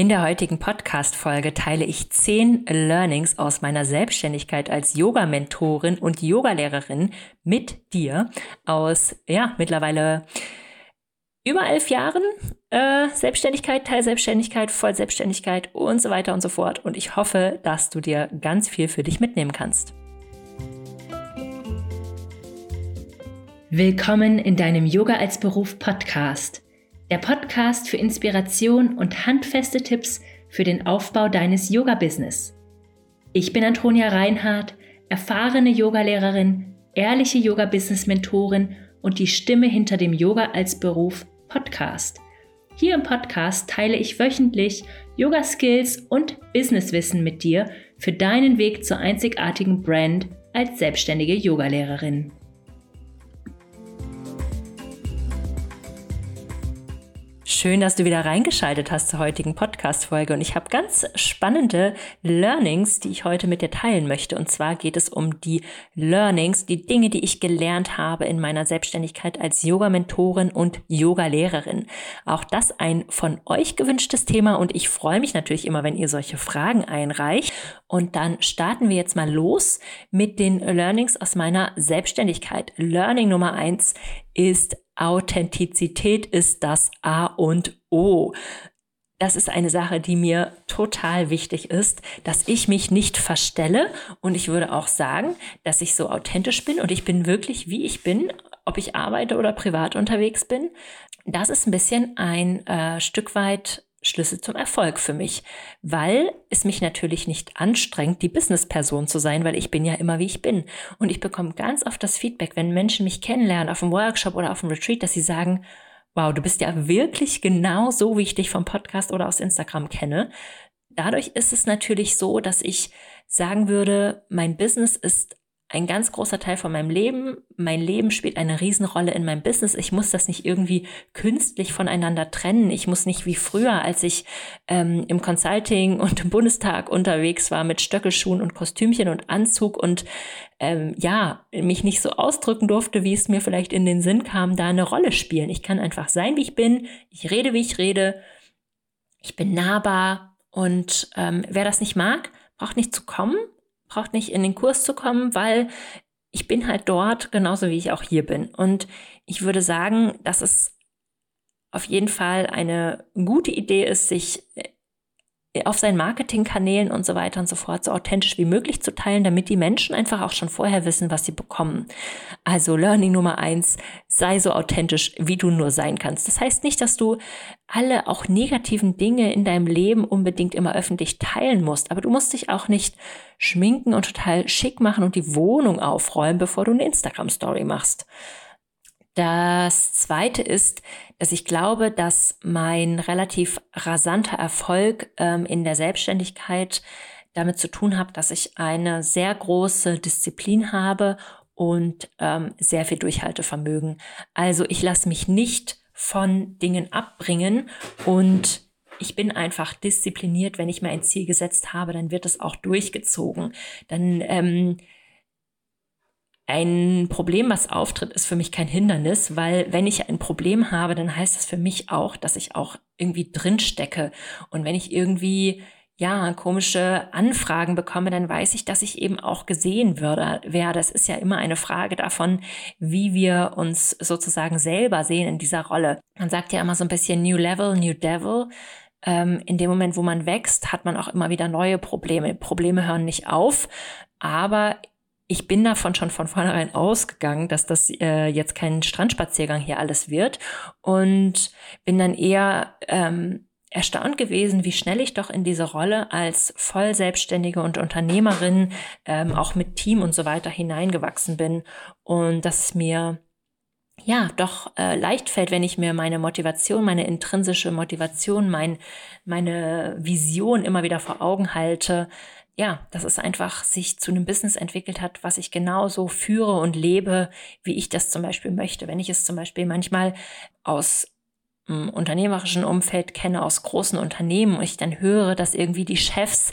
In der heutigen Podcast-Folge teile ich zehn Learnings aus meiner Selbstständigkeit als Yoga-Mentorin und Yogalehrerin mit dir aus, ja, mittlerweile über elf Jahren äh, Selbstständigkeit, Teilselbstständigkeit, Vollselbstständigkeit und so weiter und so fort. Und ich hoffe, dass du dir ganz viel für dich mitnehmen kannst. Willkommen in deinem Yoga als Beruf Podcast der Podcast für Inspiration und handfeste Tipps für den Aufbau deines Yoga-Business. Ich bin Antonia Reinhardt, erfahrene Yogalehrerin, ehrliche Yoga-Business-Mentorin und die Stimme hinter dem Yoga als Beruf Podcast. Hier im Podcast teile ich wöchentlich Yoga-Skills und Businesswissen mit dir für deinen Weg zur einzigartigen Brand als selbstständige Yogalehrerin. Schön, dass du wieder reingeschaltet hast zur heutigen Podcast-Folge. Und ich habe ganz spannende Learnings, die ich heute mit dir teilen möchte. Und zwar geht es um die Learnings, die Dinge, die ich gelernt habe in meiner Selbstständigkeit als Yoga-Mentorin und Yoga-Lehrerin. Auch das ein von euch gewünschtes Thema. Und ich freue mich natürlich immer, wenn ihr solche Fragen einreicht. Und dann starten wir jetzt mal los mit den Learnings aus meiner Selbstständigkeit. Learning Nummer eins ist Authentizität ist das A und O. Das ist eine Sache, die mir total wichtig ist, dass ich mich nicht verstelle und ich würde auch sagen, dass ich so authentisch bin und ich bin wirklich, wie ich bin, ob ich arbeite oder privat unterwegs bin. Das ist ein bisschen ein äh, Stück weit Schlüssel zum Erfolg für mich, weil es mich natürlich nicht anstrengt, die Businessperson zu sein, weil ich bin ja immer wie ich bin. Und ich bekomme ganz oft das Feedback, wenn Menschen mich kennenlernen auf einem Workshop oder auf einem Retreat, dass sie sagen, wow, du bist ja wirklich genau so, wie ich dich vom Podcast oder aus Instagram kenne. Dadurch ist es natürlich so, dass ich sagen würde, mein Business ist ein ganz großer Teil von meinem Leben. Mein Leben spielt eine Riesenrolle in meinem Business. Ich muss das nicht irgendwie künstlich voneinander trennen. Ich muss nicht wie früher, als ich ähm, im Consulting und im Bundestag unterwegs war mit Stöckelschuhen und Kostümchen und Anzug und ähm, ja, mich nicht so ausdrücken durfte, wie es mir vielleicht in den Sinn kam, da eine Rolle spielen. Ich kann einfach sein, wie ich bin. Ich rede, wie ich rede. Ich bin nahbar und ähm, wer das nicht mag, braucht nicht zu kommen braucht nicht in den Kurs zu kommen, weil ich bin halt dort genauso wie ich auch hier bin. Und ich würde sagen, dass es auf jeden Fall eine gute Idee ist, sich auf seinen Marketingkanälen und so weiter und so fort so authentisch wie möglich zu teilen, damit die Menschen einfach auch schon vorher wissen, was sie bekommen. Also Learning Nummer eins, sei so authentisch, wie du nur sein kannst. Das heißt nicht, dass du alle auch negativen Dinge in deinem Leben unbedingt immer öffentlich teilen musst, aber du musst dich auch nicht schminken und total schick machen und die Wohnung aufräumen, bevor du eine Instagram-Story machst. Das zweite ist, dass ich glaube, dass mein relativ rasanter Erfolg ähm, in der Selbstständigkeit damit zu tun hat, dass ich eine sehr große Disziplin habe und ähm, sehr viel Durchhaltevermögen. Also ich lasse mich nicht von Dingen abbringen und ich bin einfach diszipliniert. Wenn ich mir ein Ziel gesetzt habe, dann wird es auch durchgezogen. Dann ähm, ein Problem, was auftritt, ist für mich kein Hindernis, weil wenn ich ein Problem habe, dann heißt das für mich auch, dass ich auch irgendwie drin stecke. Und wenn ich irgendwie ja, komische Anfragen bekomme, dann weiß ich, dass ich eben auch gesehen würde, werde. Es ist ja immer eine Frage davon, wie wir uns sozusagen selber sehen in dieser Rolle. Man sagt ja immer so ein bisschen New Level, New Devil. Ähm, in dem Moment, wo man wächst, hat man auch immer wieder neue Probleme. Probleme hören nicht auf, aber ich bin davon schon von vornherein ausgegangen, dass das äh, jetzt kein Strandspaziergang hier alles wird und bin dann eher ähm, erstaunt gewesen, wie schnell ich doch in diese Rolle als Vollselbstständige und Unternehmerin ähm, auch mit Team und so weiter hineingewachsen bin und dass mir ja doch äh, leicht fällt, wenn ich mir meine Motivation, meine intrinsische Motivation, mein, meine Vision immer wieder vor Augen halte, ja, dass es einfach sich zu einem Business entwickelt hat, was ich genauso führe und lebe, wie ich das zum Beispiel möchte. Wenn ich es zum Beispiel manchmal aus dem unternehmerischen Umfeld kenne, aus großen Unternehmen und ich dann höre, dass irgendwie die Chefs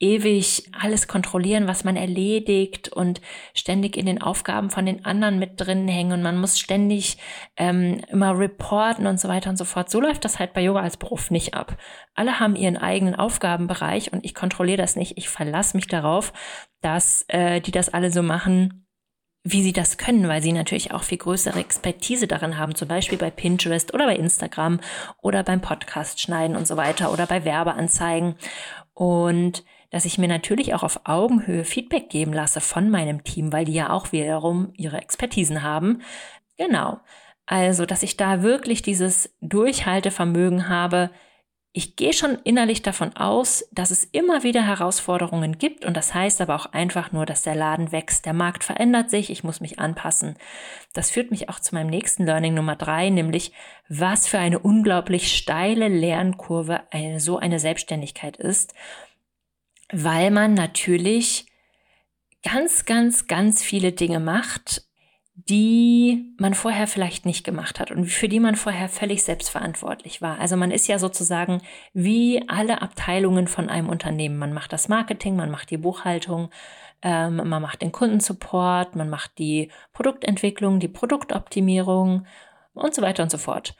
ewig alles kontrollieren, was man erledigt und ständig in den Aufgaben von den anderen mit drin hängen und man muss ständig ähm, immer reporten und so weiter und so fort. So läuft das halt bei Yoga als Beruf nicht ab. Alle haben ihren eigenen Aufgabenbereich und ich kontrolliere das nicht. Ich verlasse mich darauf, dass äh, die das alle so machen, wie sie das können, weil sie natürlich auch viel größere Expertise darin haben, zum Beispiel bei Pinterest oder bei Instagram oder beim Podcast schneiden und so weiter oder bei Werbeanzeigen. Und dass ich mir natürlich auch auf Augenhöhe Feedback geben lasse von meinem Team, weil die ja auch wiederum ihre Expertisen haben. Genau. Also, dass ich da wirklich dieses Durchhaltevermögen habe, ich gehe schon innerlich davon aus, dass es immer wieder Herausforderungen gibt und das heißt aber auch einfach nur, dass der Laden wächst, der Markt verändert sich, ich muss mich anpassen. Das führt mich auch zu meinem nächsten Learning Nummer drei, nämlich was für eine unglaublich steile Lernkurve eine, so eine Selbstständigkeit ist, weil man natürlich ganz, ganz, ganz viele Dinge macht, die man vorher vielleicht nicht gemacht hat und für die man vorher völlig selbstverantwortlich war. Also man ist ja sozusagen wie alle Abteilungen von einem Unternehmen. Man macht das Marketing, man macht die Buchhaltung, ähm, man macht den Kundensupport, man macht die Produktentwicklung, die Produktoptimierung und so weiter und so fort.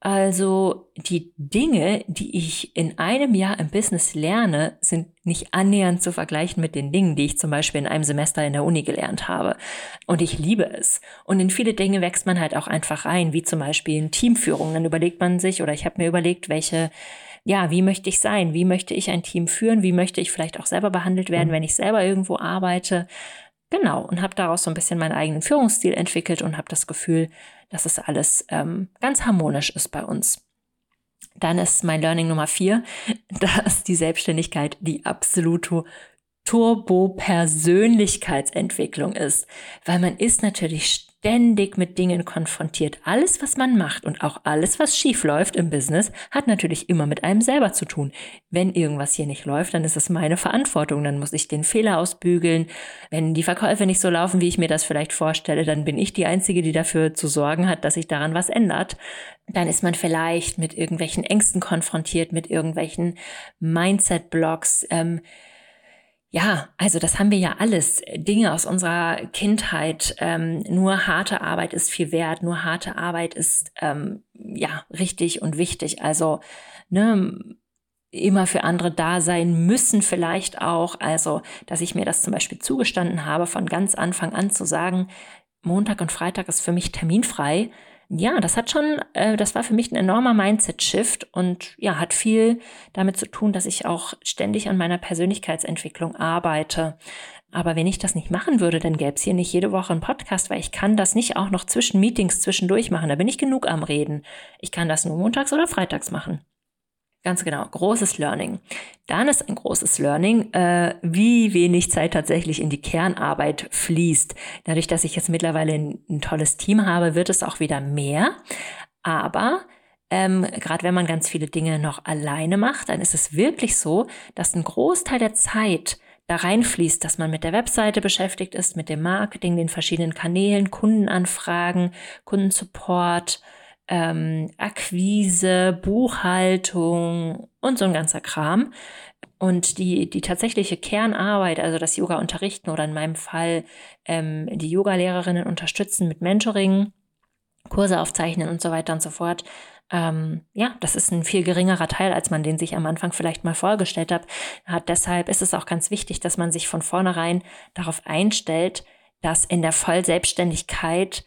Also die Dinge, die ich in einem Jahr im Business lerne, sind nicht annähernd zu vergleichen mit den Dingen, die ich zum Beispiel in einem Semester in der Uni gelernt habe. Und ich liebe es. Und in viele Dinge wächst man halt auch einfach rein, wie zum Beispiel in Teamführung. Dann überlegt man sich, oder ich habe mir überlegt, welche ja, wie möchte ich sein? Wie möchte ich ein Team führen? Wie möchte ich vielleicht auch selber behandelt werden, wenn ich selber irgendwo arbeite? Genau, und habe daraus so ein bisschen meinen eigenen Führungsstil entwickelt und habe das Gefühl, dass es alles ähm, ganz harmonisch ist bei uns. Dann ist mein Learning Nummer vier, dass die Selbstständigkeit die absolute Turbo-Persönlichkeitsentwicklung ist, weil man ist natürlich ständig mit Dingen konfrontiert. Alles, was man macht und auch alles, was schief läuft im Business, hat natürlich immer mit einem selber zu tun. Wenn irgendwas hier nicht läuft, dann ist es meine Verantwortung. Dann muss ich den Fehler ausbügeln. Wenn die Verkäufe nicht so laufen, wie ich mir das vielleicht vorstelle, dann bin ich die Einzige, die dafür zu sorgen hat, dass sich daran was ändert. Dann ist man vielleicht mit irgendwelchen Ängsten konfrontiert, mit irgendwelchen Mindset-Blocks. Ähm, ja, also das haben wir ja alles. Dinge aus unserer Kindheit. Ähm, nur harte Arbeit ist viel wert. Nur harte Arbeit ist ähm, ja richtig und wichtig. Also ne, immer für andere da sein müssen vielleicht auch. Also, dass ich mir das zum Beispiel zugestanden habe, von ganz Anfang an zu sagen, Montag und Freitag ist für mich terminfrei ja, das hat schon, äh, das war für mich ein enormer Mindset-Shift und ja, hat viel damit zu tun, dass ich auch ständig an meiner Persönlichkeitsentwicklung arbeite. Aber wenn ich das nicht machen würde, dann gäbe es hier nicht jede Woche einen Podcast, weil ich kann das nicht auch noch zwischen Meetings zwischendurch machen. Da bin ich genug am Reden. Ich kann das nur montags oder freitags machen. Ganz genau, großes Learning. Dann ist ein großes Learning, äh, wie wenig Zeit tatsächlich in die Kernarbeit fließt. Dadurch, dass ich jetzt mittlerweile ein, ein tolles Team habe, wird es auch wieder mehr. Aber ähm, gerade wenn man ganz viele Dinge noch alleine macht, dann ist es wirklich so, dass ein Großteil der Zeit da reinfließt, dass man mit der Webseite beschäftigt ist, mit dem Marketing, den verschiedenen Kanälen, Kundenanfragen, Kundensupport, ähm, Akquise, Buchhaltung und so ein ganzer Kram. Und die, die tatsächliche Kernarbeit, also das Yoga unterrichten oder in meinem Fall ähm, die Yoga-Lehrerinnen unterstützen mit Mentoring, Kurse aufzeichnen und so weiter und so fort, ähm, ja, das ist ein viel geringerer Teil, als man den sich am Anfang vielleicht mal vorgestellt hat. hat. Deshalb ist es auch ganz wichtig, dass man sich von vornherein darauf einstellt, dass in der Vollselbstständigkeit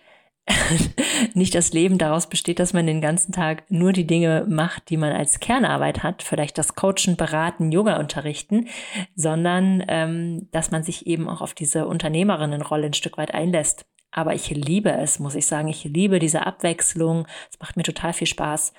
nicht das Leben daraus besteht, dass man den ganzen Tag nur die Dinge macht, die man als Kernarbeit hat, vielleicht das Coachen, Beraten, Yoga unterrichten, sondern ähm, dass man sich eben auch auf diese Unternehmerinnenrolle ein Stück weit einlässt. Aber ich liebe es, muss ich sagen. Ich liebe diese Abwechslung. Es macht mir total viel Spaß.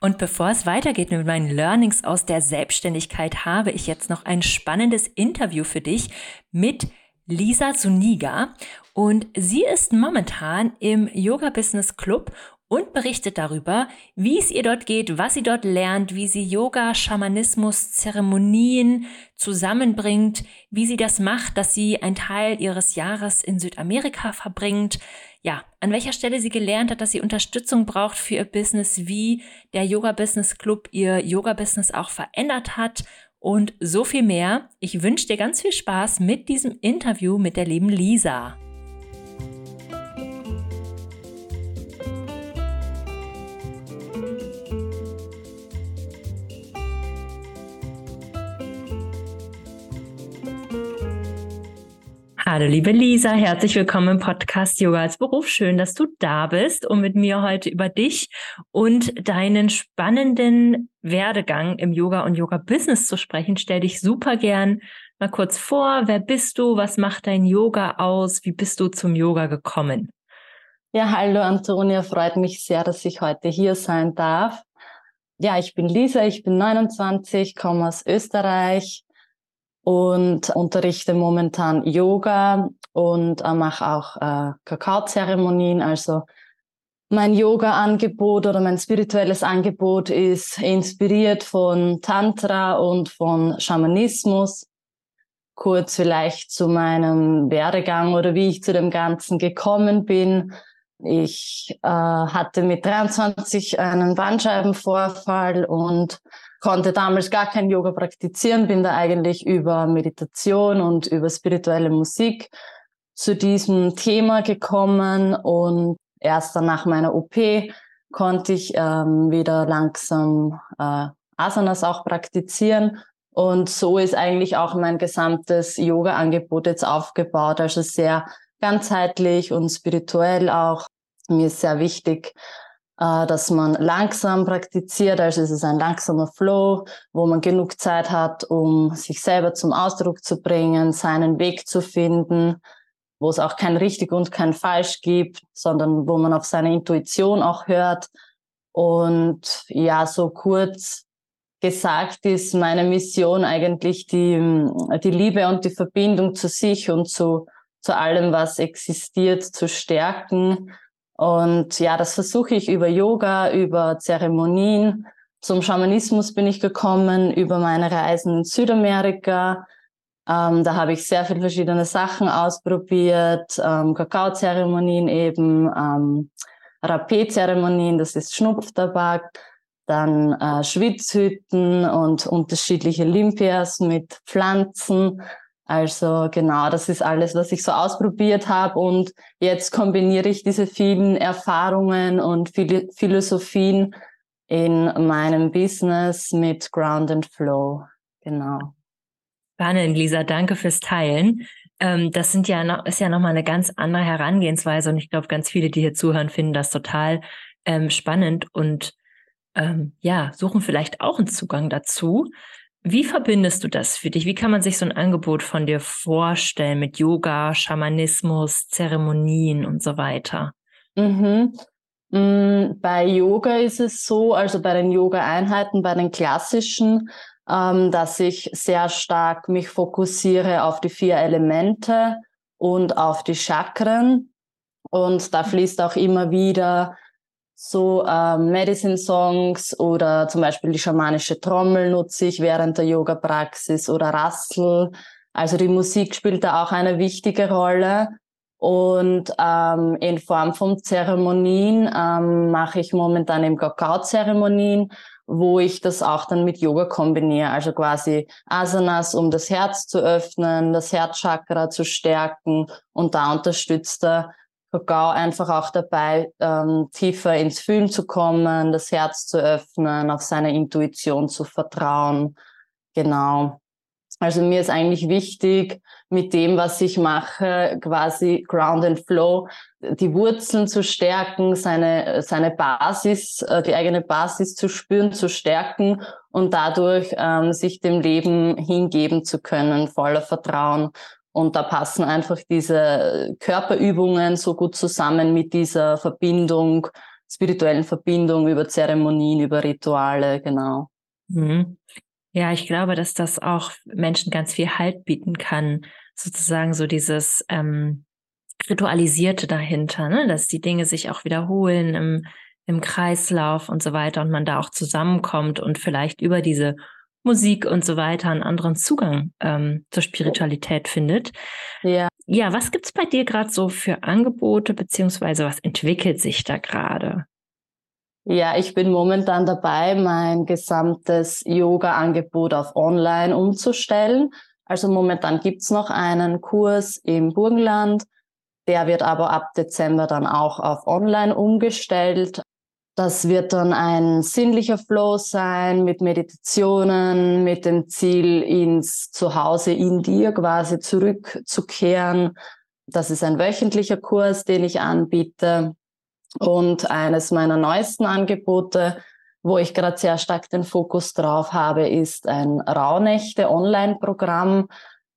Und bevor es weitergeht mit meinen Learnings aus der Selbstständigkeit, habe ich jetzt noch ein spannendes Interview für dich mit Lisa Zuniga und sie ist momentan im Yoga Business Club und berichtet darüber, wie es ihr dort geht, was sie dort lernt, wie sie Yoga, Schamanismus, Zeremonien zusammenbringt, wie sie das macht, dass sie einen Teil ihres Jahres in Südamerika verbringt, ja, an welcher Stelle sie gelernt hat, dass sie Unterstützung braucht für ihr Business, wie der Yoga Business Club ihr Yoga Business auch verändert hat und so viel mehr. Ich wünsche dir ganz viel Spaß mit diesem Interview mit der lieben Lisa. Hallo liebe Lisa, herzlich willkommen im Podcast Yoga als Beruf. Schön, dass du da bist, um mit mir heute über dich und deinen spannenden Werdegang im Yoga und Yoga Business zu sprechen. Stell dich super gern mal kurz vor. Wer bist du? Was macht dein Yoga aus? Wie bist du zum Yoga gekommen? Ja, hallo Antonia, freut mich sehr, dass ich heute hier sein darf. Ja, ich bin Lisa, ich bin 29, komme aus Österreich, und unterrichte momentan Yoga und äh, mache auch äh, Kakaozeremonien. Also mein Yoga-Angebot oder mein spirituelles Angebot ist inspiriert von Tantra und von Schamanismus. Kurz vielleicht zu meinem Werdegang oder wie ich zu dem Ganzen gekommen bin. Ich äh, hatte mit 23 einen Bandscheibenvorfall und konnte damals gar kein Yoga praktizieren, bin da eigentlich über Meditation und über spirituelle Musik zu diesem Thema gekommen und erst dann nach meiner OP konnte ich ähm, wieder langsam äh, Asanas auch praktizieren und so ist eigentlich auch mein gesamtes Yoga-Angebot jetzt aufgebaut, also sehr ganzheitlich und spirituell auch. Mir ist sehr wichtig, äh, dass man langsam praktiziert, also es ist ein langsamer Flow, wo man genug Zeit hat, um sich selber zum Ausdruck zu bringen, seinen Weg zu finden, wo es auch kein richtig und kein falsch gibt, sondern wo man auf seine Intuition auch hört. Und ja, so kurz gesagt ist meine Mission eigentlich die, die Liebe und die Verbindung zu sich und zu, zu allem, was existiert, zu stärken und ja, das versuche ich über Yoga, über Zeremonien. Zum Schamanismus bin ich gekommen über meine Reisen in Südamerika. Ähm, da habe ich sehr viele verschiedene Sachen ausprobiert, ähm, Kakaozeremonien eben, ähm, Rapé-Zeremonien, das ist Schnupftabak, dann äh, Schwitzhütten und unterschiedliche Limpias mit Pflanzen. Also genau, das ist alles, was ich so ausprobiert habe und jetzt kombiniere ich diese vielen Erfahrungen und Philosophien in meinem Business mit Ground and Flow. Genau. Spannend, Lisa, danke fürs Teilen. Ähm, das sind ja noch, ist ja nochmal eine ganz andere Herangehensweise und ich glaube, ganz viele, die hier zuhören, finden das total ähm, spannend und ähm, ja, suchen vielleicht auch einen Zugang dazu. Wie verbindest du das für dich? Wie kann man sich so ein Angebot von dir vorstellen mit Yoga, Schamanismus, Zeremonien und so weiter? Mhm. Mm, bei Yoga ist es so, also bei den Yoga-Einheiten, bei den klassischen, ähm, dass ich sehr stark mich fokussiere auf die vier Elemente und auf die Chakren. Und da fließt auch immer wieder so ähm, Medicine-Songs oder zum Beispiel die schamanische Trommel nutze ich während der Yoga-Praxis oder Rassel. Also die Musik spielt da auch eine wichtige Rolle. Und ähm, in Form von Zeremonien ähm, mache ich momentan eben Kakao-Zeremonien, wo ich das auch dann mit Yoga kombiniere. Also quasi Asanas, um das Herz zu öffnen, das Herzchakra zu stärken. Und da unterstützt er Kakao einfach auch dabei, ähm, tiefer ins Fühlen zu kommen, das Herz zu öffnen, auf seine Intuition zu vertrauen. Genau. Also mir ist eigentlich wichtig, mit dem, was ich mache, quasi Ground and Flow, die Wurzeln zu stärken, seine, seine Basis, äh, die eigene Basis zu spüren, zu stärken und dadurch ähm, sich dem Leben hingeben zu können, voller Vertrauen und da passen einfach diese Körperübungen so gut zusammen mit dieser Verbindung, spirituellen Verbindung über Zeremonien, über Rituale, genau. Mhm. Ja, ich glaube, dass das auch Menschen ganz viel Halt bieten kann, sozusagen so dieses ähm, Ritualisierte dahinter, ne? dass die Dinge sich auch wiederholen im, im Kreislauf und so weiter und man da auch zusammenkommt und vielleicht über diese Musik und so weiter einen anderen Zugang ähm, zur Spiritualität findet. Ja. Ja, was gibt's bei dir gerade so für Angebote, beziehungsweise was entwickelt sich da gerade? Ja, ich bin momentan dabei, mein gesamtes Yoga-Angebot auf Online umzustellen. Also momentan gibt's noch einen Kurs im Burgenland. Der wird aber ab Dezember dann auch auf Online umgestellt. Das wird dann ein sinnlicher Flow sein mit Meditationen, mit dem Ziel, ins Zuhause in dir quasi zurückzukehren. Das ist ein wöchentlicher Kurs, den ich anbiete. Und eines meiner neuesten Angebote, wo ich gerade sehr stark den Fokus drauf habe, ist ein Rauhnächte-Online-Programm.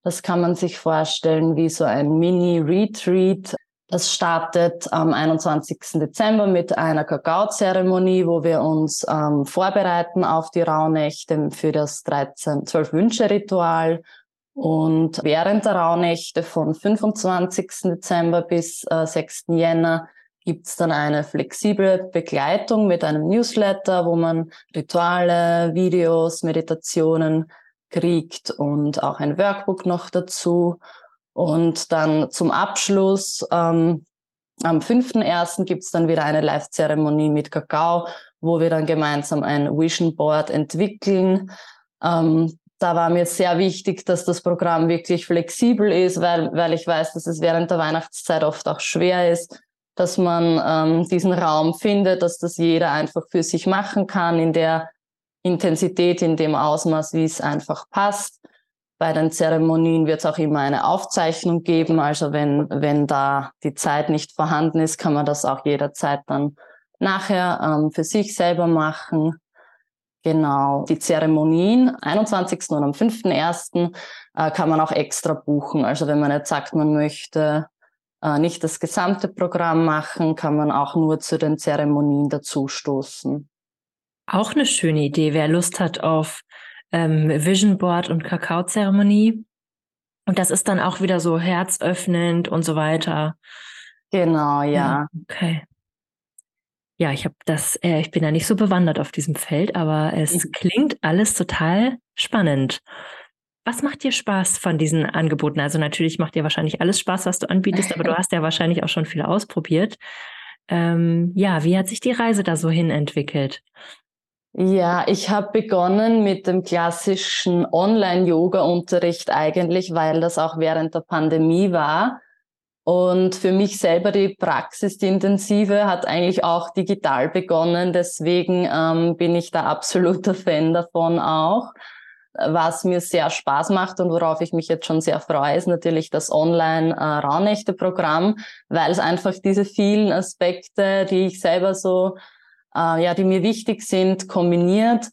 Das kann man sich vorstellen wie so ein Mini-Retreat. Das startet am 21. Dezember mit einer Kakao-Zeremonie, wo wir uns ähm, vorbereiten auf die Rauhnächte für das 13, 12 Wünsche-Ritual. Und während der Rauhnächte von 25. Dezember bis äh, 6. Jänner gibt's dann eine flexible Begleitung mit einem Newsletter, wo man Rituale, Videos, Meditationen kriegt und auch ein Workbook noch dazu. Und dann zum Abschluss ähm, am 5.1. gibt's dann wieder eine Live-Zeremonie mit Kakao, wo wir dann gemeinsam ein Vision Board entwickeln. Ähm, da war mir sehr wichtig, dass das Programm wirklich flexibel ist, weil, weil ich weiß, dass es während der Weihnachtszeit oft auch schwer ist, dass man ähm, diesen Raum findet, dass das jeder einfach für sich machen kann, in der Intensität, in dem Ausmaß, wie es einfach passt. Bei den Zeremonien wird es auch immer eine Aufzeichnung geben. Also wenn, wenn da die Zeit nicht vorhanden ist, kann man das auch jederzeit dann nachher ähm, für sich selber machen. Genau, die Zeremonien, 21. und am 5.1. Äh, kann man auch extra buchen. Also wenn man jetzt sagt, man möchte äh, nicht das gesamte Programm machen, kann man auch nur zu den Zeremonien dazustoßen. Auch eine schöne Idee, wer Lust hat auf ähm, Vision Board und Kakaozeremonie. Und das ist dann auch wieder so herzöffnend und so weiter. Genau, ja. okay. Ja, ich habe das, äh, ich bin ja nicht so bewandert auf diesem Feld, aber es mhm. klingt alles total spannend. Was macht dir Spaß von diesen Angeboten? Also natürlich macht dir wahrscheinlich alles Spaß, was du anbietest, aber du hast ja wahrscheinlich auch schon viel ausprobiert. Ähm, ja, wie hat sich die Reise da so hin entwickelt? Ja, ich habe begonnen mit dem klassischen Online-Yoga-Unterricht eigentlich, weil das auch während der Pandemie war. Und für mich selber die Praxis, die intensive, hat eigentlich auch digital begonnen. Deswegen ähm, bin ich da absoluter Fan davon auch. Was mir sehr Spaß macht und worauf ich mich jetzt schon sehr freue, ist natürlich das Online-Raunächte-Programm, weil es einfach diese vielen Aspekte, die ich selber so, äh, ja, die mir wichtig sind, kombiniert.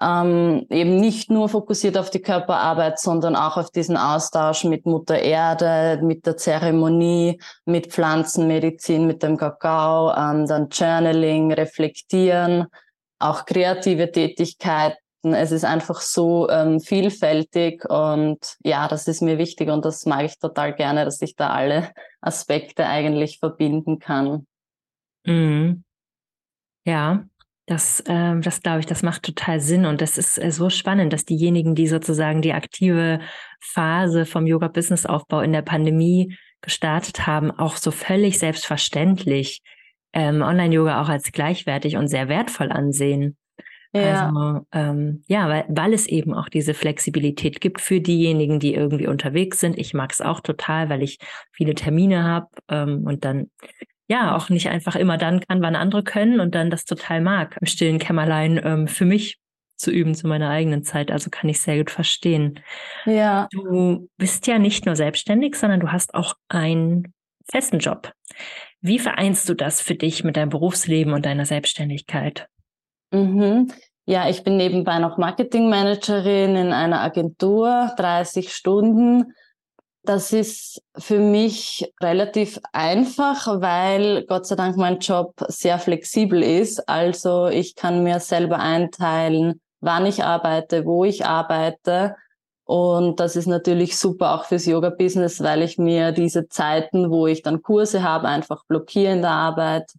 Ähm, eben nicht nur fokussiert auf die Körperarbeit, sondern auch auf diesen Austausch mit Mutter Erde, mit der Zeremonie, mit Pflanzenmedizin, mit dem Kakao, ähm, dann Journaling, Reflektieren, auch kreative Tätigkeit, es ist einfach so ähm, vielfältig und ja, das ist mir wichtig und das mag ich total gerne, dass ich da alle Aspekte eigentlich verbinden kann. Mhm. Ja, das, ähm, das glaube ich, das macht total Sinn und das ist äh, so spannend, dass diejenigen, die sozusagen die aktive Phase vom Yoga-Business-Aufbau in der Pandemie gestartet haben, auch so völlig selbstverständlich ähm, Online-Yoga auch als gleichwertig und sehr wertvoll ansehen. Ja. Also ähm, ja, weil, weil es eben auch diese Flexibilität gibt für diejenigen, die irgendwie unterwegs sind. Ich mag es auch total, weil ich viele Termine habe ähm, und dann ja auch nicht einfach immer dann kann, wann andere können und dann das total mag, im stillen Kämmerlein ähm, für mich zu üben zu meiner eigenen Zeit. Also kann ich sehr gut verstehen. Ja. Du bist ja nicht nur selbstständig, sondern du hast auch einen festen Job. Wie vereinst du das für dich mit deinem Berufsleben und deiner Selbstständigkeit? Mhm. Ja, ich bin nebenbei noch Marketingmanagerin in einer Agentur, 30 Stunden. Das ist für mich relativ einfach, weil Gott sei Dank mein Job sehr flexibel ist. Also ich kann mir selber einteilen, wann ich arbeite, wo ich arbeite. Und das ist natürlich super auch fürs Yoga-Business, weil ich mir diese Zeiten, wo ich dann Kurse habe, einfach blockiere in der Arbeit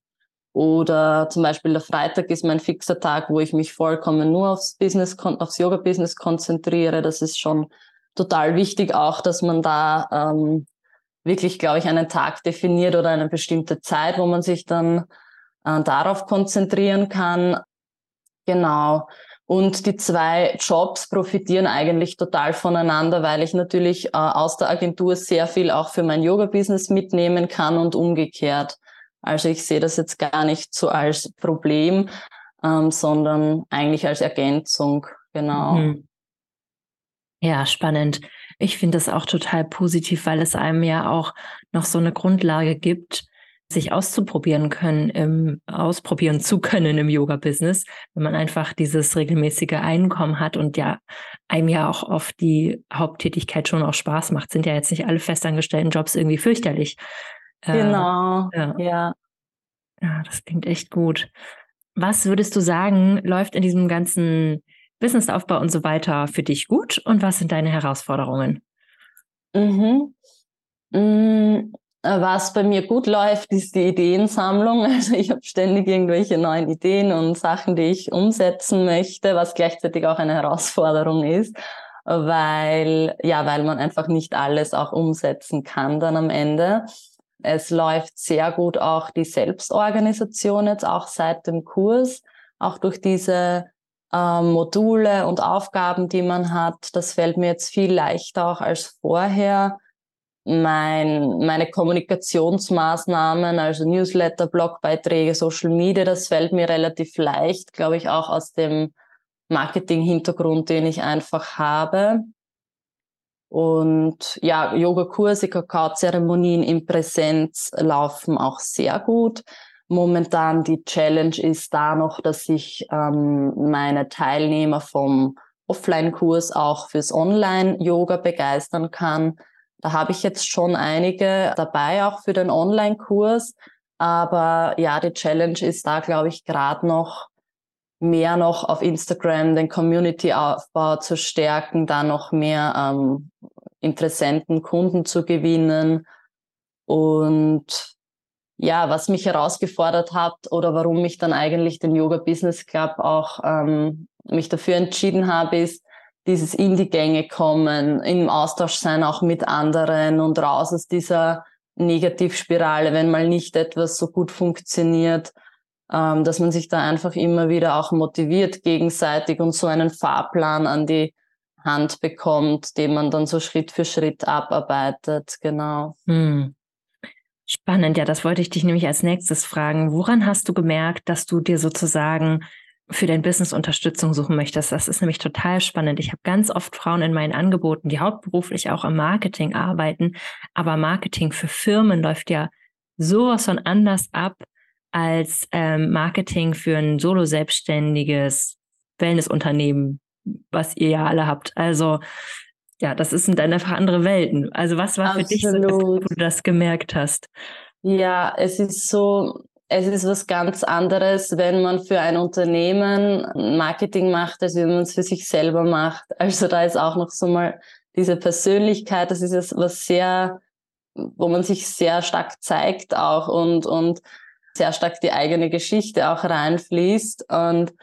oder zum Beispiel der Freitag ist mein fixer Tag, wo ich mich vollkommen nur aufs Business, aufs Yoga-Business konzentriere. Das ist schon total wichtig auch, dass man da ähm, wirklich, glaube ich, einen Tag definiert oder eine bestimmte Zeit, wo man sich dann äh, darauf konzentrieren kann. Genau. Und die zwei Jobs profitieren eigentlich total voneinander, weil ich natürlich äh, aus der Agentur sehr viel auch für mein Yoga-Business mitnehmen kann und umgekehrt. Also ich sehe das jetzt gar nicht so als Problem, ähm, sondern eigentlich als Ergänzung. Genau. Mhm. Ja, spannend. Ich finde das auch total positiv, weil es einem ja auch noch so eine Grundlage gibt, sich auszuprobieren können, im, ausprobieren zu können im Yoga-Business, wenn man einfach dieses regelmäßige Einkommen hat und ja einem ja auch oft die Haupttätigkeit schon auch Spaß macht. Sind ja jetzt nicht alle festangestellten Jobs irgendwie fürchterlich. Äh, genau, äh, ja. ja. Ja, das klingt echt gut. Was würdest du sagen, läuft in diesem ganzen Businessaufbau und so weiter für dich gut und was sind deine Herausforderungen? Mhm. Mm, was bei mir gut läuft, ist die Ideensammlung. Also ich habe ständig irgendwelche neuen Ideen und Sachen, die ich umsetzen möchte, was gleichzeitig auch eine Herausforderung ist, weil, ja, weil man einfach nicht alles auch umsetzen kann dann am Ende. Es läuft sehr gut auch die Selbstorganisation jetzt auch seit dem Kurs, auch durch diese äh, Module und Aufgaben, die man hat. Das fällt mir jetzt viel leichter auch als vorher mein, meine Kommunikationsmaßnahmen, also Newsletter, Blogbeiträge, Social Media, das fällt mir relativ leicht, glaube ich, auch aus dem Marketing-Hintergrund, den ich einfach habe. Und ja, Yogakurse, Kakao-Zeremonien in Präsenz laufen auch sehr gut. Momentan die Challenge ist da noch, dass ich ähm, meine Teilnehmer vom Offline-Kurs auch fürs Online-Yoga begeistern kann. Da habe ich jetzt schon einige dabei, auch für den Online-Kurs. Aber ja, die Challenge ist da, glaube ich, gerade noch mehr noch auf Instagram den Community-Aufbau zu stärken, da noch mehr ähm, Interessenten, Kunden zu gewinnen. Und ja, was mich herausgefordert hat oder warum ich dann eigentlich den Yoga Business Club auch ähm, mich dafür entschieden habe, ist, dieses in die Gänge kommen, im Austausch sein auch mit anderen und raus aus dieser Negativspirale, wenn mal nicht etwas so gut funktioniert, ähm, dass man sich da einfach immer wieder auch motiviert gegenseitig und so einen Fahrplan an die Hand bekommt, den man dann so Schritt für Schritt abarbeitet. Genau. Hm. Spannend, ja, das wollte ich dich nämlich als nächstes fragen. Woran hast du gemerkt, dass du dir sozusagen für dein Business Unterstützung suchen möchtest. Das ist nämlich total spannend. Ich habe ganz oft Frauen in meinen Angeboten, die hauptberuflich auch im Marketing arbeiten, aber Marketing für Firmen läuft ja sowas von anders ab als ähm, Marketing für ein solo selbstständiges Wellnessunternehmen, was ihr ja alle habt. Also ja, das sind dann einfach andere Welten. Also was war Absolut. für dich so, wo du das gemerkt hast? Ja, es ist so, es ist was ganz anderes, wenn man für ein Unternehmen Marketing macht, als wenn man es für sich selber macht. Also da ist auch noch so mal diese Persönlichkeit, das ist was sehr, wo man sich sehr stark zeigt auch und, und sehr stark die eigene Geschichte auch reinfließt und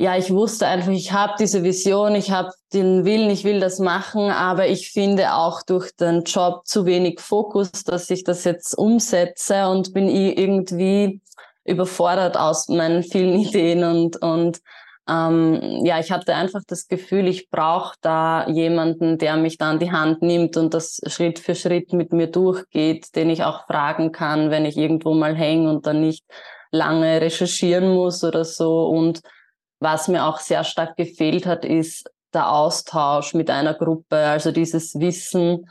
ja, ich wusste einfach, ich habe diese Vision, ich habe den Willen, ich will das machen, aber ich finde auch durch den Job zu wenig Fokus, dass ich das jetzt umsetze und bin irgendwie überfordert aus meinen vielen Ideen und und ähm, ja, ich hatte einfach das Gefühl, ich brauche da jemanden, der mich da an die Hand nimmt und das Schritt für Schritt mit mir durchgeht, den ich auch fragen kann, wenn ich irgendwo mal hänge und dann nicht lange recherchieren muss oder so und was mir auch sehr stark gefehlt hat, ist der Austausch mit einer Gruppe, also dieses Wissen,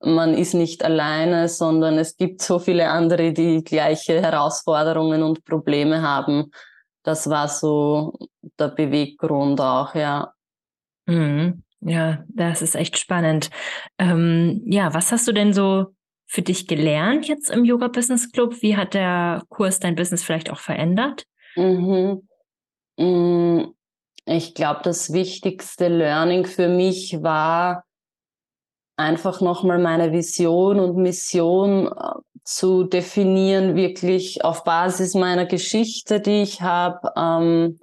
man ist nicht alleine, sondern es gibt so viele andere, die gleiche Herausforderungen und Probleme haben. Das war so der Beweggrund auch, ja. Mhm. Ja, das ist echt spannend. Ähm, ja, was hast du denn so für dich gelernt jetzt im Yoga Business Club? Wie hat der Kurs dein Business vielleicht auch verändert? Mhm. Mm, ich glaube, das wichtigste Learning für mich war einfach nochmal meine Vision und Mission äh, zu definieren, wirklich auf Basis meiner Geschichte, die ich habe. Ähm,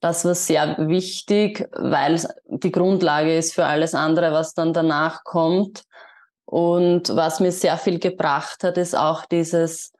das war sehr wichtig, weil die Grundlage ist für alles andere, was dann danach kommt. Und was mir sehr viel gebracht hat, ist auch dieses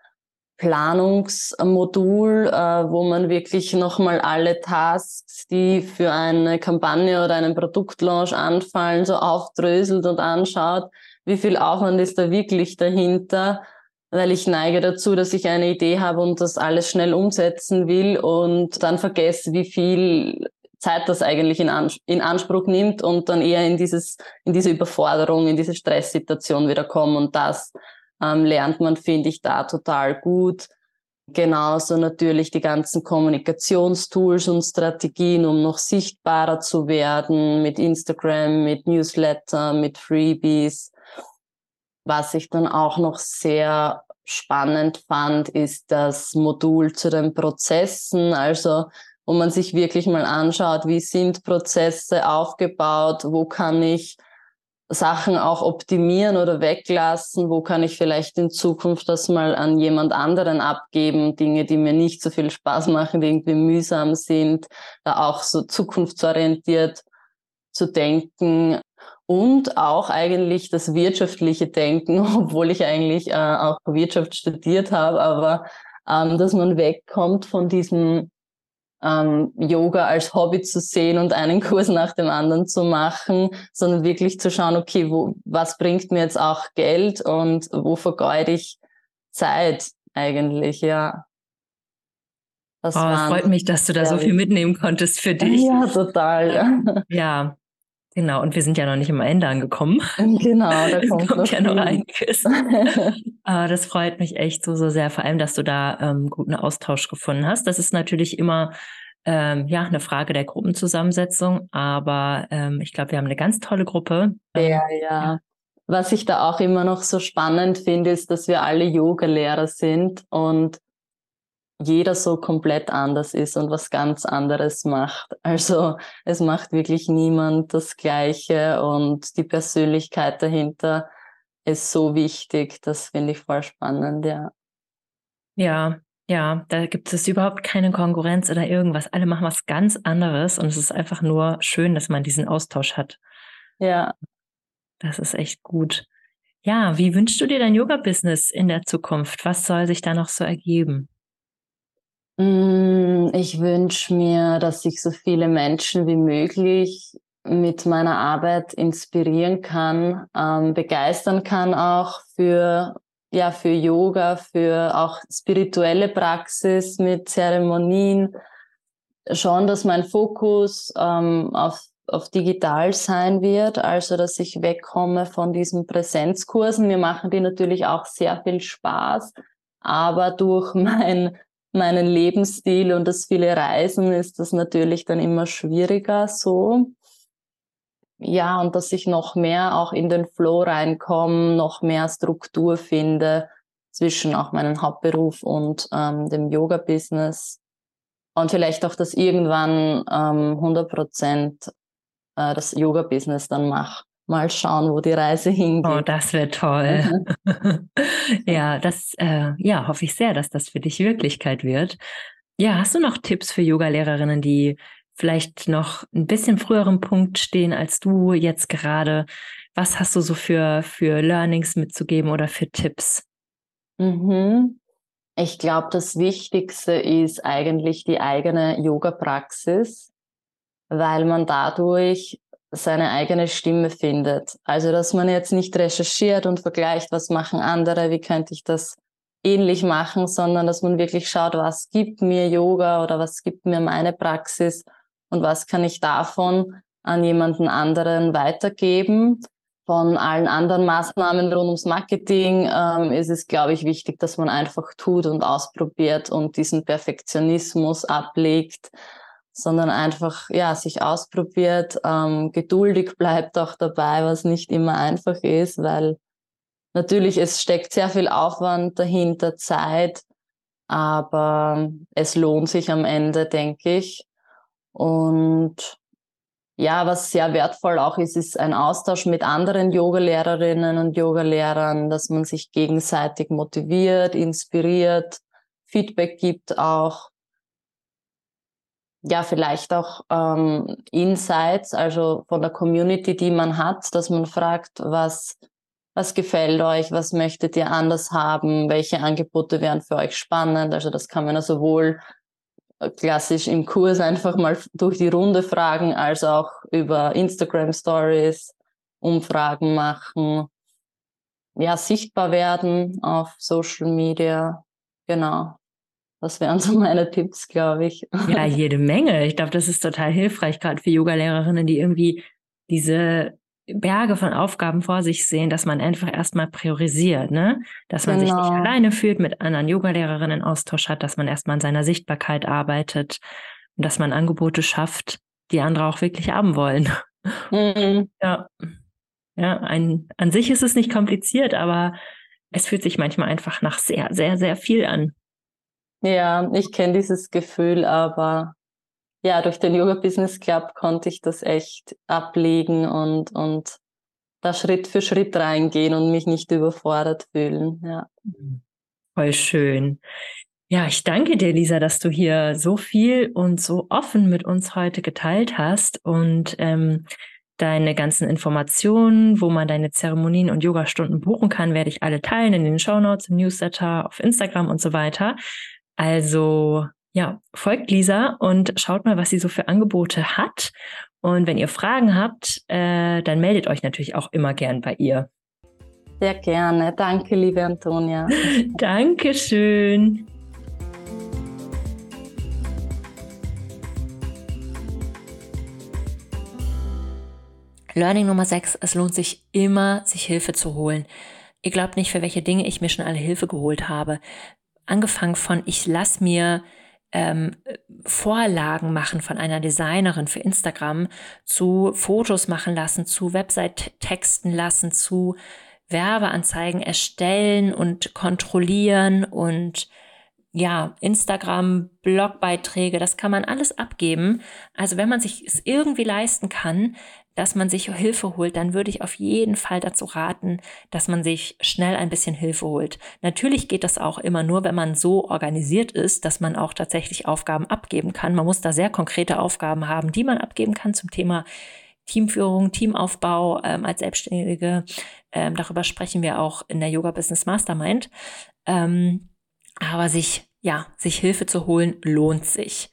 Planungsmodul, äh, wo man wirklich nochmal alle Tasks, die für eine Kampagne oder einen Produktlaunch anfallen, so aufdröselt und anschaut, wie viel Aufwand ist da wirklich dahinter, weil ich neige dazu, dass ich eine Idee habe und das alles schnell umsetzen will und dann vergesse, wie viel Zeit das eigentlich in, Ans in Anspruch nimmt und dann eher in dieses, in diese Überforderung, in diese Stresssituation wieder kommen und das ähm, lernt man, finde ich, da total gut. Genauso natürlich die ganzen Kommunikationstools und Strategien, um noch sichtbarer zu werden mit Instagram, mit Newsletter, mit Freebies. Was ich dann auch noch sehr spannend fand, ist das Modul zu den Prozessen. Also wo man sich wirklich mal anschaut, wie sind Prozesse aufgebaut, wo kann ich Sachen auch optimieren oder weglassen, wo kann ich vielleicht in Zukunft das mal an jemand anderen abgeben, Dinge, die mir nicht so viel Spaß machen, die irgendwie mühsam sind, da auch so zukunftsorientiert zu denken. Und auch eigentlich das wirtschaftliche Denken, obwohl ich eigentlich äh, auch Wirtschaft studiert habe, aber ähm, dass man wegkommt von diesem ähm, Yoga als Hobby zu sehen und einen Kurs nach dem anderen zu machen, sondern wirklich zu schauen, okay, wo, was bringt mir jetzt auch Geld und wo vergeude ich Zeit eigentlich, ja. Das oh, freut mich, dass du da so viel mitnehmen konntest für dich. Ja, total. Ja, genau. Und wir sind ja noch nicht am Ende angekommen. Genau, da kommt, kommt ja noch einiges. Aber das freut mich echt so, so sehr. Vor allem, dass du da ähm, guten Austausch gefunden hast. Das ist natürlich immer ähm, ja, eine Frage der Gruppenzusammensetzung, aber ähm, ich glaube, wir haben eine ganz tolle Gruppe. Ähm, ja, ja. Was ich da auch immer noch so spannend finde, ist, dass wir alle Yoga-Lehrer sind und jeder so komplett anders ist und was ganz anderes macht. Also es macht wirklich niemand das Gleiche und die Persönlichkeit dahinter ist so wichtig. Das finde ich voll spannend, ja. Ja, ja, da gibt es überhaupt keine Konkurrenz oder irgendwas. Alle machen was ganz anderes und es ist einfach nur schön, dass man diesen Austausch hat. Ja. Das ist echt gut. Ja, wie wünschst du dir dein Yoga-Business in der Zukunft? Was soll sich da noch so ergeben? Mm, ich wünsche mir, dass ich so viele Menschen wie möglich mit meiner Arbeit inspirieren kann, ähm, begeistern kann auch für ja für Yoga, für auch spirituelle Praxis mit Zeremonien. Schon, dass mein Fokus ähm, auf, auf digital sein wird, also dass ich wegkomme von diesen Präsenzkursen. Mir machen die natürlich auch sehr viel Spaß, aber durch mein, meinen Lebensstil und das viele Reisen ist das natürlich dann immer schwieriger so ja, und dass ich noch mehr auch in den Flow reinkomme, noch mehr Struktur finde zwischen auch meinem Hauptberuf und ähm, dem Yoga-Business. Und vielleicht auch, dass irgendwann ähm, 100 Prozent äh, das Yoga-Business dann mache. Mal schauen, wo die Reise hingeht. Oh, das wäre toll. ja, das äh, ja, hoffe ich sehr, dass das für dich Wirklichkeit wird. Ja, hast du noch Tipps für Yoga-Lehrerinnen, die vielleicht noch ein bisschen früheren Punkt stehen als du jetzt gerade. Was hast du so für, für Learnings mitzugeben oder für Tipps? Mhm. Ich glaube, das Wichtigste ist eigentlich die eigene Yoga-Praxis, weil man dadurch seine eigene Stimme findet. Also, dass man jetzt nicht recherchiert und vergleicht, was machen andere, wie könnte ich das ähnlich machen, sondern dass man wirklich schaut, was gibt mir Yoga oder was gibt mir meine Praxis und was kann ich davon an jemanden anderen weitergeben. Von allen anderen Maßnahmen rund ums Marketing ähm, ist es, glaube ich, wichtig, dass man einfach tut und ausprobiert und diesen Perfektionismus ablegt, sondern einfach ja sich ausprobiert, ähm, geduldig bleibt auch dabei, was nicht immer einfach ist, weil natürlich es steckt sehr viel Aufwand dahinter, Zeit, aber es lohnt sich am Ende, denke ich. Und ja, was sehr wertvoll auch ist, ist ein Austausch mit anderen Yogalehrerinnen und Yogalehrern, dass man sich gegenseitig motiviert, inspiriert, Feedback gibt auch. Ja, vielleicht auch ähm, Insights, also von der Community, die man hat, dass man fragt, was, was gefällt euch, was möchtet ihr anders haben, welche Angebote wären für euch spannend. Also das kann man ja sowohl äh, klassisch im Kurs einfach mal durch die Runde fragen, als auch über Instagram Stories Umfragen machen, ja, sichtbar werden auf Social Media. Genau. Das wären so meine Tipps, glaube ich. Ja, jede Menge. Ich glaube, das ist total hilfreich, gerade für Yoga-Lehrerinnen, die irgendwie diese Berge von Aufgaben vor sich sehen, dass man einfach erstmal priorisiert, ne? Dass man genau. sich nicht genau. alleine fühlt, mit anderen Yogalehrerinnen Austausch hat, dass man erstmal an seiner Sichtbarkeit arbeitet und dass man Angebote schafft, die andere auch wirklich haben wollen. Mhm. Ja. Ja, ein, an sich ist es nicht kompliziert, aber es fühlt sich manchmal einfach nach sehr, sehr, sehr viel an. Ja, ich kenne dieses Gefühl, aber ja, durch den Yoga Business Club konnte ich das echt ablegen und, und da Schritt für Schritt reingehen und mich nicht überfordert fühlen. Ja. Voll schön. Ja, ich danke dir, Lisa, dass du hier so viel und so offen mit uns heute geteilt hast und ähm, deine ganzen Informationen, wo man deine Zeremonien und Yogastunden buchen kann, werde ich alle teilen in den Show Notes, im Newsletter, auf Instagram und so weiter. Also ja, folgt Lisa und schaut mal, was sie so für Angebote hat. Und wenn ihr Fragen habt, äh, dann meldet euch natürlich auch immer gern bei ihr. Sehr gerne. Danke, liebe Antonia. Dankeschön. Learning Nummer 6, es lohnt sich immer, sich Hilfe zu holen. Ihr glaubt nicht, für welche Dinge ich mir schon alle Hilfe geholt habe. Angefangen von, ich lass mir ähm, Vorlagen machen von einer Designerin für Instagram, zu Fotos machen lassen, zu Website texten lassen, zu Werbeanzeigen erstellen und kontrollieren und ja, Instagram, Blogbeiträge, das kann man alles abgeben. Also wenn man sich es irgendwie leisten kann, dass man sich Hilfe holt, dann würde ich auf jeden Fall dazu raten, dass man sich schnell ein bisschen Hilfe holt. Natürlich geht das auch immer nur, wenn man so organisiert ist, dass man auch tatsächlich Aufgaben abgeben kann. Man muss da sehr konkrete Aufgaben haben, die man abgeben kann zum Thema Teamführung, Teamaufbau ähm, als Selbstständige. Ähm, darüber sprechen wir auch in der Yoga Business Mastermind. Ähm, aber sich, ja, sich Hilfe zu holen, lohnt sich.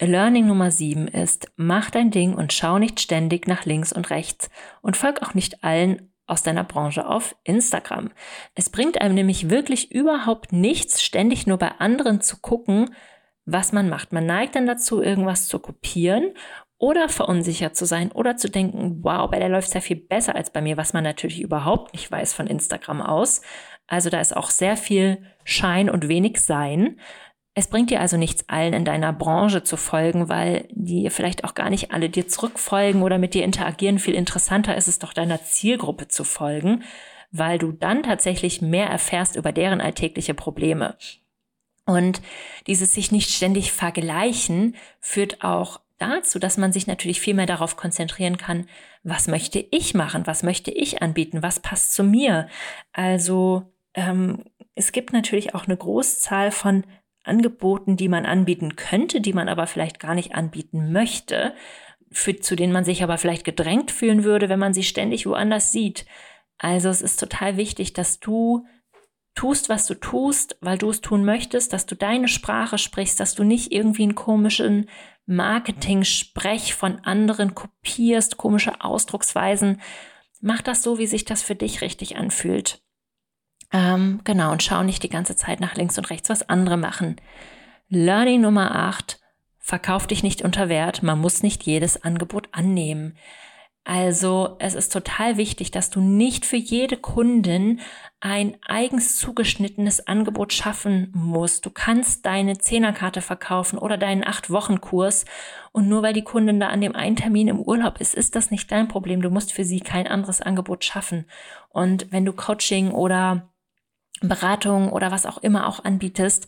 Learning Nummer 7 ist, mach dein Ding und schau nicht ständig nach links und rechts und folg auch nicht allen aus deiner Branche auf Instagram. Es bringt einem nämlich wirklich überhaupt nichts, ständig nur bei anderen zu gucken, was man macht. Man neigt dann dazu, irgendwas zu kopieren oder verunsichert zu sein oder zu denken, wow, bei der läuft es ja viel besser als bei mir, was man natürlich überhaupt nicht weiß von Instagram aus. Also da ist auch sehr viel Schein und wenig Sein. Es bringt dir also nichts, allen in deiner Branche zu folgen, weil die vielleicht auch gar nicht alle dir zurückfolgen oder mit dir interagieren. Viel interessanter ist es doch deiner Zielgruppe zu folgen, weil du dann tatsächlich mehr erfährst über deren alltägliche Probleme. Und dieses sich nicht ständig vergleichen führt auch dazu, dass man sich natürlich viel mehr darauf konzentrieren kann, was möchte ich machen, was möchte ich anbieten, was passt zu mir. Also ähm, es gibt natürlich auch eine Großzahl von Angeboten, die man anbieten könnte, die man aber vielleicht gar nicht anbieten möchte, für, zu denen man sich aber vielleicht gedrängt fühlen würde, wenn man sie ständig woanders sieht. Also es ist total wichtig, dass du tust, was du tust, weil du es tun möchtest, dass du deine Sprache sprichst, dass du nicht irgendwie einen komischen Marketing-Sprech von anderen kopierst, komische Ausdrucksweisen. Mach das so, wie sich das für dich richtig anfühlt. Ähm, genau, und schau nicht die ganze Zeit nach links und rechts, was andere machen. Learning Nummer 8. Verkauf dich nicht unter Wert. Man muss nicht jedes Angebot annehmen. Also es ist total wichtig, dass du nicht für jede Kundin ein eigens zugeschnittenes Angebot schaffen musst. Du kannst deine Zehnerkarte verkaufen oder deinen Acht-Wochen-Kurs und nur weil die Kundin da an dem einen Termin im Urlaub ist, ist das nicht dein Problem. Du musst für sie kein anderes Angebot schaffen. Und wenn du Coaching oder Beratung oder was auch immer auch anbietest,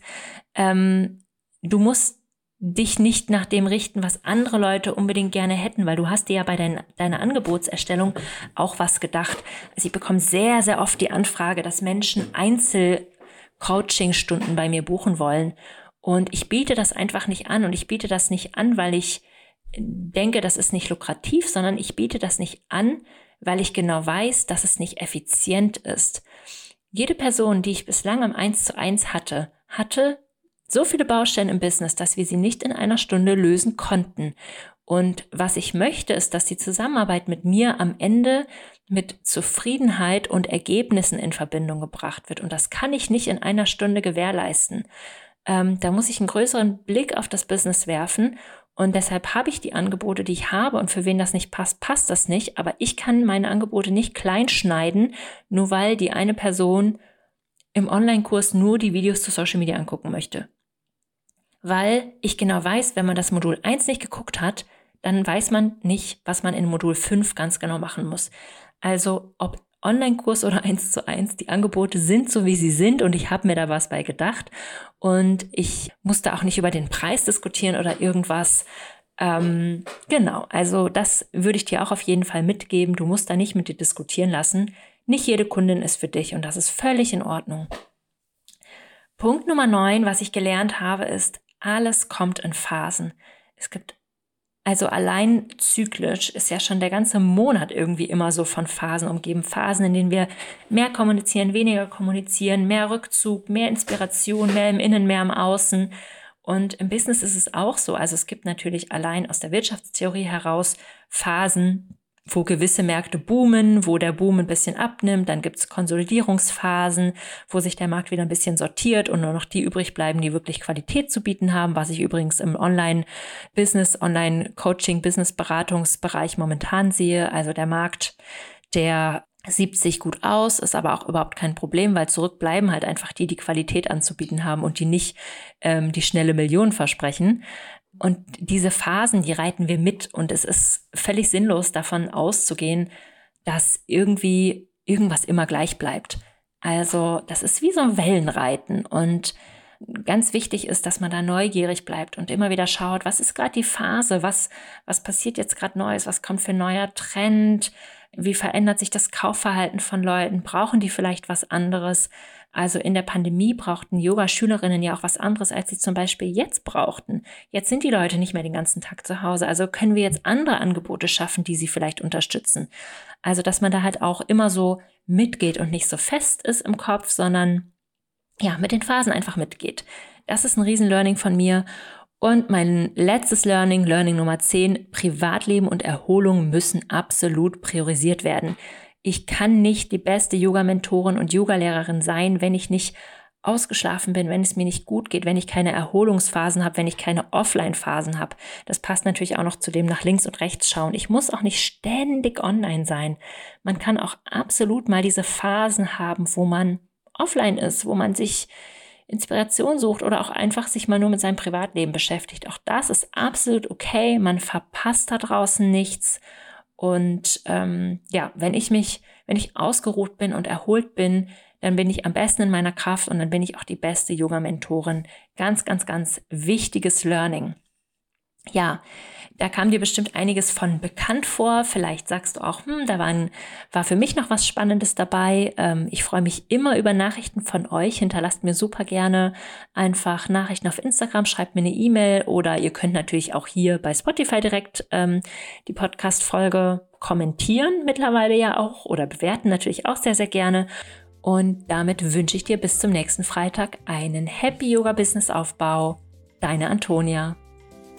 ähm, du musst dich nicht nach dem richten, was andere Leute unbedingt gerne hätten, weil du hast dir ja bei dein, deiner Angebotserstellung auch was gedacht. Also ich bekomme sehr, sehr oft die Anfrage, dass Menschen Einzel-Coaching-Stunden bei mir buchen wollen. Und ich biete das einfach nicht an. Und ich biete das nicht an, weil ich denke, das ist nicht lukrativ, sondern ich biete das nicht an, weil ich genau weiß, dass es nicht effizient ist. Jede Person, die ich bislang am 1 zu 1 hatte, hatte so viele Baustellen im Business, dass wir sie nicht in einer Stunde lösen konnten. Und was ich möchte, ist, dass die Zusammenarbeit mit mir am Ende mit Zufriedenheit und Ergebnissen in Verbindung gebracht wird. Und das kann ich nicht in einer Stunde gewährleisten. Ähm, da muss ich einen größeren Blick auf das Business werfen. Und deshalb habe ich die Angebote, die ich habe. Und für wen das nicht passt, passt das nicht. Aber ich kann meine Angebote nicht klein schneiden, nur weil die eine Person im Online-Kurs nur die Videos zu Social Media angucken möchte weil ich genau weiß, wenn man das Modul 1 nicht geguckt hat, dann weiß man nicht, was man in Modul 5 ganz genau machen muss. Also ob Online-Kurs oder 1 zu 1, die Angebote sind so, wie sie sind und ich habe mir da was bei gedacht und ich musste auch nicht über den Preis diskutieren oder irgendwas. Ähm, genau, also das würde ich dir auch auf jeden Fall mitgeben. Du musst da nicht mit dir diskutieren lassen. Nicht jede Kundin ist für dich und das ist völlig in Ordnung. Punkt Nummer 9, was ich gelernt habe, ist, alles kommt in Phasen. Es gibt also allein zyklisch ist ja schon der ganze Monat irgendwie immer so von Phasen umgeben. Phasen, in denen wir mehr kommunizieren, weniger kommunizieren, mehr Rückzug, mehr Inspiration, mehr im Innen, mehr im Außen. Und im Business ist es auch so. Also es gibt natürlich allein aus der Wirtschaftstheorie heraus Phasen, wo gewisse Märkte boomen, wo der Boom ein bisschen abnimmt, dann gibt's Konsolidierungsphasen, wo sich der Markt wieder ein bisschen sortiert und nur noch die übrig bleiben, die wirklich Qualität zu bieten haben, was ich übrigens im Online-Business, Online-Coaching, Business-Beratungsbereich momentan sehe. Also der Markt, der sieht sich gut aus, ist aber auch überhaupt kein Problem, weil zurückbleiben halt einfach die, die Qualität anzubieten haben und die nicht ähm, die schnelle Million versprechen. Und diese Phasen, die reiten wir mit und es ist völlig sinnlos davon auszugehen, dass irgendwie irgendwas immer gleich bleibt. Also das ist wie so ein Wellenreiten und ganz wichtig ist, dass man da neugierig bleibt und immer wieder schaut, was ist gerade die Phase, was, was passiert jetzt gerade Neues, was kommt für ein neuer Trend, wie verändert sich das Kaufverhalten von Leuten, brauchen die vielleicht was anderes, also in der Pandemie brauchten Yoga-Schülerinnen ja auch was anderes, als sie zum Beispiel jetzt brauchten. Jetzt sind die Leute nicht mehr den ganzen Tag zu Hause. Also können wir jetzt andere Angebote schaffen, die sie vielleicht unterstützen. Also dass man da halt auch immer so mitgeht und nicht so fest ist im Kopf, sondern ja, mit den Phasen einfach mitgeht. Das ist ein Riesen-Learning von mir. Und mein letztes Learning, Learning Nummer 10, Privatleben und Erholung müssen absolut priorisiert werden ich kann nicht die beste Yoga-Mentorin und Yogalehrerin sein, wenn ich nicht ausgeschlafen bin, wenn es mir nicht gut geht, wenn ich keine Erholungsphasen habe, wenn ich keine Offline-Phasen habe. Das passt natürlich auch noch zu dem nach links und rechts schauen. Ich muss auch nicht ständig online sein. Man kann auch absolut mal diese Phasen haben, wo man offline ist, wo man sich Inspiration sucht oder auch einfach sich mal nur mit seinem Privatleben beschäftigt. Auch das ist absolut okay. Man verpasst da draußen nichts. Und ähm, ja, wenn ich mich, wenn ich ausgeruht bin und erholt bin, dann bin ich am besten in meiner Kraft und dann bin ich auch die beste Yoga-Mentorin. Ganz, ganz, ganz wichtiges Learning. Ja, da kam dir bestimmt einiges von bekannt vor. Vielleicht sagst du auch, hm, da waren, war für mich noch was Spannendes dabei. Ähm, ich freue mich immer über Nachrichten von euch. Hinterlasst mir super gerne einfach Nachrichten auf Instagram, schreibt mir eine E-Mail oder ihr könnt natürlich auch hier bei Spotify direkt ähm, die Podcast-Folge kommentieren mittlerweile ja auch oder bewerten natürlich auch sehr, sehr gerne. Und damit wünsche ich dir bis zum nächsten Freitag einen Happy Yoga Business Aufbau. Deine Antonia.